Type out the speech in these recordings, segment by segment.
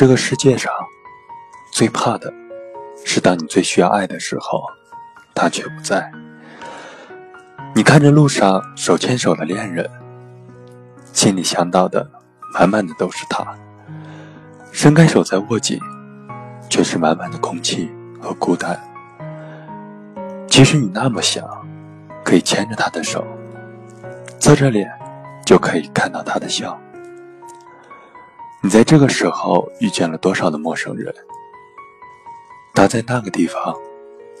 这个世界上最怕的是，当你最需要爱的时候，他却不在。你看着路上手牵手的恋人，心里想到的满满的都是他。伸开手再握紧，却是满满的空气和孤单。其实你那么想，可以牵着他的手，侧着脸，就可以看到他的笑。你在这个时候遇见了多少的陌生人？他在那个地方，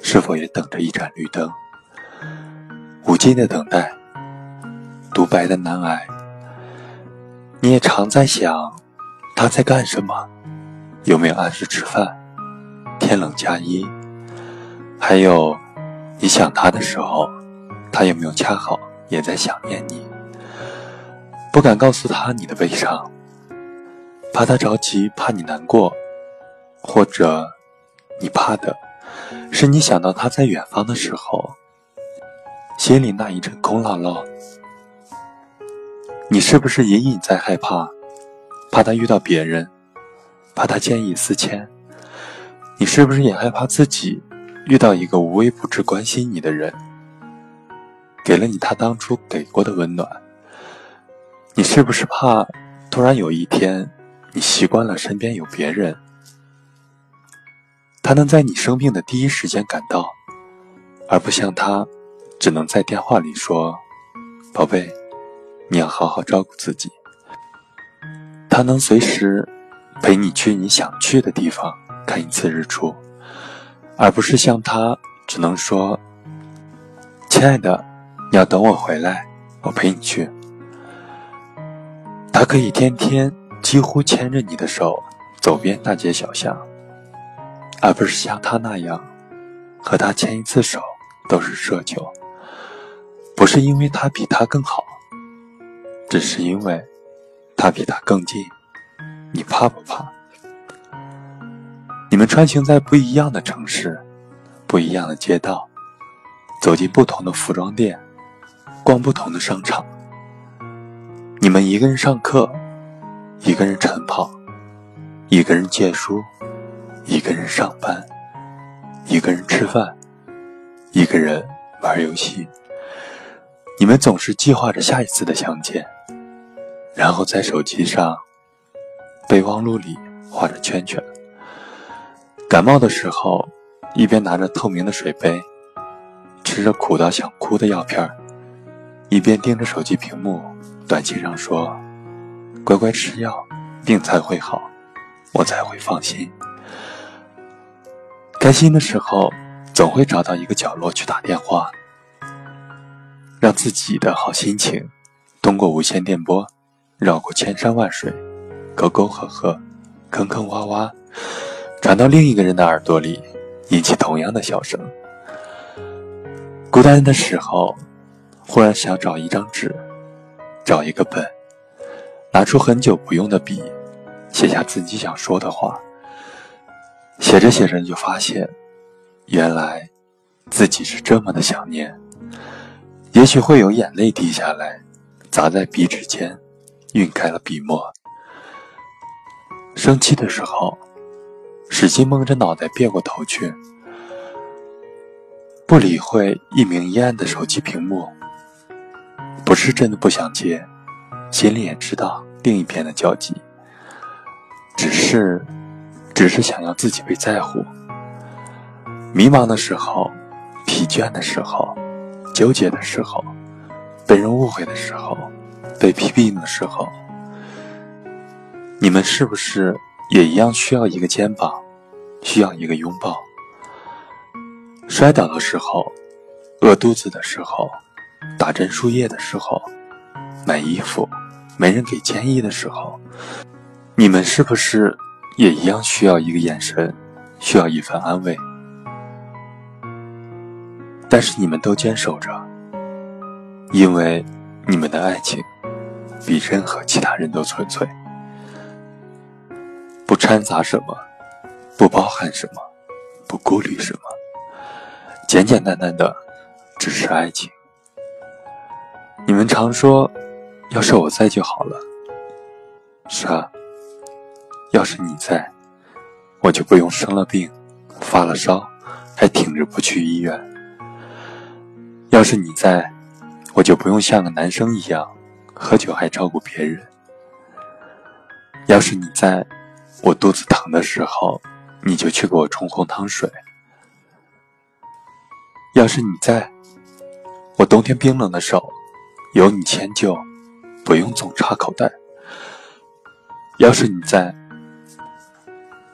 是否也等着一盏绿灯？无尽的等待，独白的难挨。你也常在想，他在干什么？有没有按时吃饭？天冷加衣。还有，你想他的时候，他有没有恰好也在想念你？不敢告诉他你的悲伤。怕他着急，怕你难过，或者你怕的是你想到他在远方的时候，心里那一阵空落落。你是不是隐隐在害怕？怕他遇到别人，怕他见异思迁。你是不是也害怕自己遇到一个无微不至关心你的人，给了你他当初给过的温暖？你是不是怕突然有一天？你习惯了身边有别人，他能在你生病的第一时间赶到，而不像他，只能在电话里说：“宝贝，你要好好照顾自己。”他能随时陪你去你想去的地方看一次日出，而不是像他只能说：“亲爱的，你要等我回来，我陪你去。”他可以天天。几乎牵着你的手走遍大街小巷，而不是像他那样，和他牵一次手都是奢求。不是因为他比他更好，只是因为他比他更近。你怕不怕？你们穿行在不一样的城市，不一样的街道，走进不同的服装店，逛不同的商场。你们一个人上课。一个人晨跑，一个人借书，一个人上班，一个人吃饭，一个人玩游戏。你们总是计划着下一次的相见，然后在手机上、备忘录里画着圈圈。感冒的时候，一边拿着透明的水杯，吃着苦到想哭的药片一边盯着手机屏幕，短信上说。乖乖吃药，病才会好，我才会放心。开心的时候，总会找到一个角落去打电话，让自己的好心情通过无线电波，绕过千山万水、沟沟壑壑、坑坑洼洼，传到另一个人的耳朵里，引起同样的笑声。孤单的时候，忽然想找一张纸，找一个本。拿出很久不用的笔，写下自己想说的话。写着写着就发现，原来自己是这么的想念。也许会有眼泪滴下来，砸在笔纸间，晕开了笔墨。生气的时候，使劲蒙着脑袋别过头去，不理会一明一暗的手机屏幕。不是真的不想接。心里也知道另一边的焦急，只是，只是想要自己被在乎。迷茫的时候，疲倦的时候，纠结的时候，被人误会的时候，被批评的时候，你们是不是也一样需要一个肩膀，需要一个拥抱？摔倒的时候，饿肚子的时候，打针输液的时候，买衣服。没人给建议的时候，你们是不是也一样需要一个眼神，需要一份安慰？但是你们都坚守着，因为你们的爱情比任何其他人都纯粹，不掺杂什么，不包含什么，不顾虑什么，简简单单的，只是爱情。你们常说。要是我在就好了。是啊，要是你在，我就不用生了病、发了烧，还挺着不去医院；要是你在，我就不用像个男生一样喝酒还照顾别人；要是你在，我肚子疼的时候，你就去给我冲红糖水；要是你在，我冬天冰冷的手有你迁就，不用总插口袋；要是你在。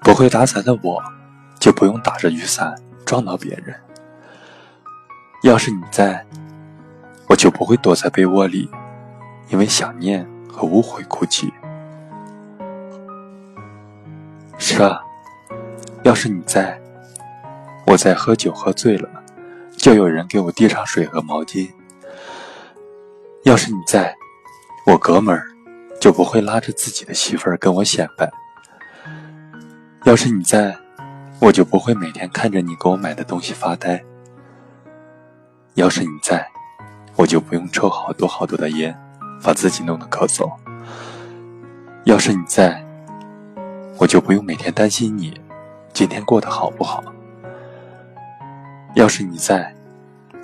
不会打伞的我，就不用打着雨伞撞到别人。要是你在，我就不会躲在被窝里，因为想念和误会哭泣。是啊，要是你在，我在喝酒喝醉了，就有人给我递上水和毛巾。要是你在，我哥们儿就不会拉着自己的媳妇儿跟我显摆。要是你在，我就不会每天看着你给我买的东西发呆。要是你在，我就不用抽好多好多的烟，把自己弄得咳嗽。要是你在，我就不用每天担心你今天过得好不好。要是你在，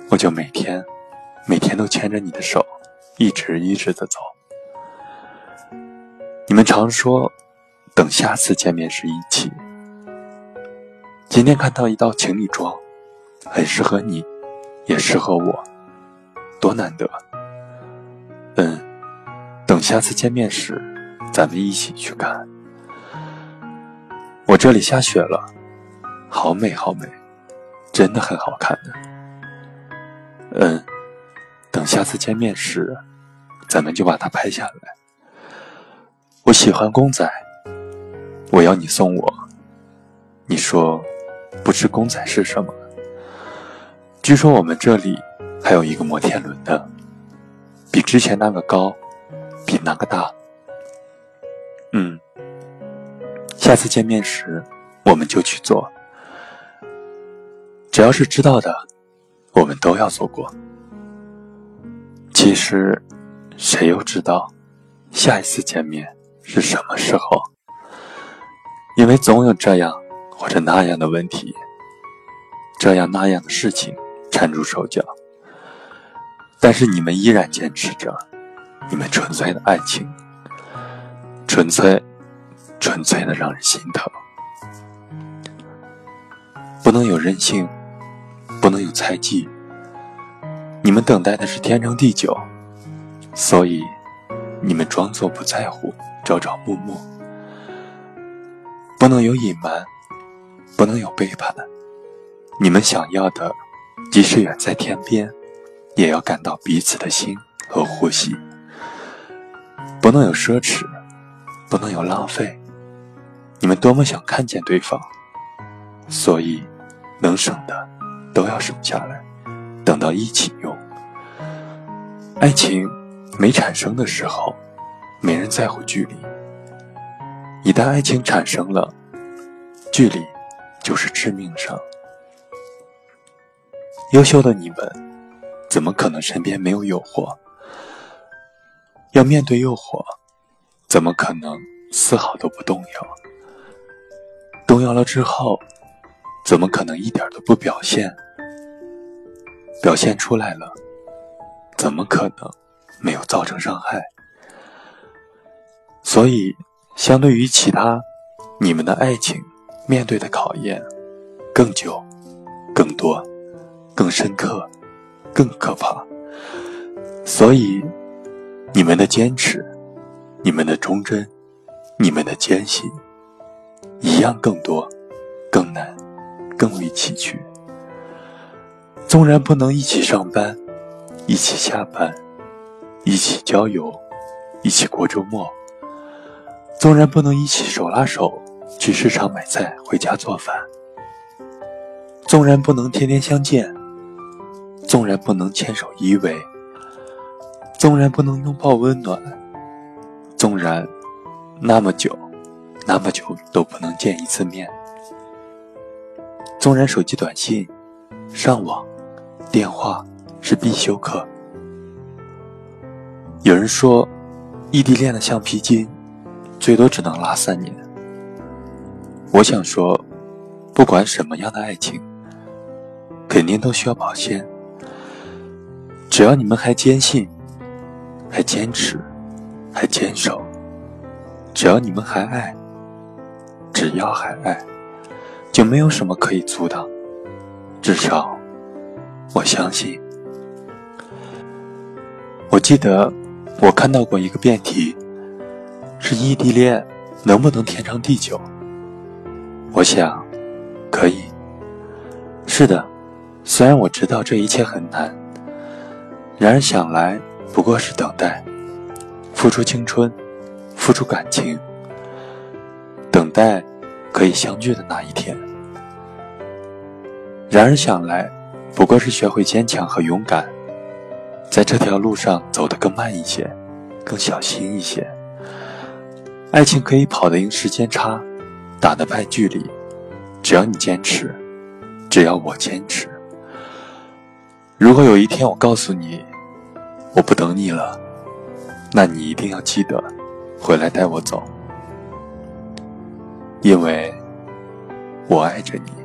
我就每天每天都牵着你的手，一直一直的走。你们常说。等下次见面时一起。今天看到一道情侣装，很适合你，也适合我，多难得。嗯，等下次见面时，咱们一起去看。我这里下雪了，好美好美，真的很好看的。嗯，等下次见面时，咱们就把它拍下来。喜欢公仔。我要你送我，你说不知公仔是什么？据说我们这里还有一个摩天轮的，比之前那个高，比那个大。嗯，下次见面时我们就去做。只要是知道的，我们都要做过。其实，谁又知道下一次见面是什么时候？因为总有这样或者那样的问题，这样那样的事情缠住手脚，但是你们依然坚持着你们纯粹的爱情，纯粹、纯粹的让人心疼。不能有任性，不能有猜忌。你们等待的是天长地久，所以你们装作不在乎，朝朝暮暮。不能有隐瞒，不能有背叛。你们想要的，即使远在天边，也要感到彼此的心和呼吸。不能有奢侈，不能有浪费。你们多么想看见对方，所以能省的都要省下来，等到一起用。爱情没产生的时候，没人在乎距离。一旦爱情产生了，距离就是致命伤。优秀的你们，怎么可能身边没有诱惑？要面对诱惑，怎么可能丝毫都不动摇？动摇了之后，怎么可能一点都不表现？表现出来了，怎么可能没有造成伤害？所以。相对于其他，你们的爱情面对的考验更久、更多、更深刻、更可怕。所以，你们的坚持、你们的忠贞、你们的艰辛，一样更多、更难、更为崎岖。纵然不能一起上班、一起下班、一起郊游、一起过周末。纵然不能一起手拉手去市场买菜回家做饭，纵然不能天天相见，纵然不能牵手依偎，纵然不能拥抱温暖，纵然那么久，那么久都不能见一次面，纵然手机短信、上网、电话是必修课。有人说，异地恋的橡皮筋。最多只能拉三年，我想说，不管什么样的爱情，肯定都需要保鲜。只要你们还坚信，还坚持，还坚守，只要你们还爱，只要还爱，就没有什么可以阻挡。至少，我相信。我记得我看到过一个辩题，是异地恋能不能天长地久？我想，可以。是的，虽然我知道这一切很难，然而想来不过是等待，付出青春，付出感情，等待可以相聚的那一天。然而想来，不过是学会坚强和勇敢。在这条路上走得更慢一些，更小心一些。爱情可以跑得赢时间差，打得败距离。只要你坚持，只要我坚持。如果有一天我告诉你我不等你了，那你一定要记得回来带我走，因为我爱着你。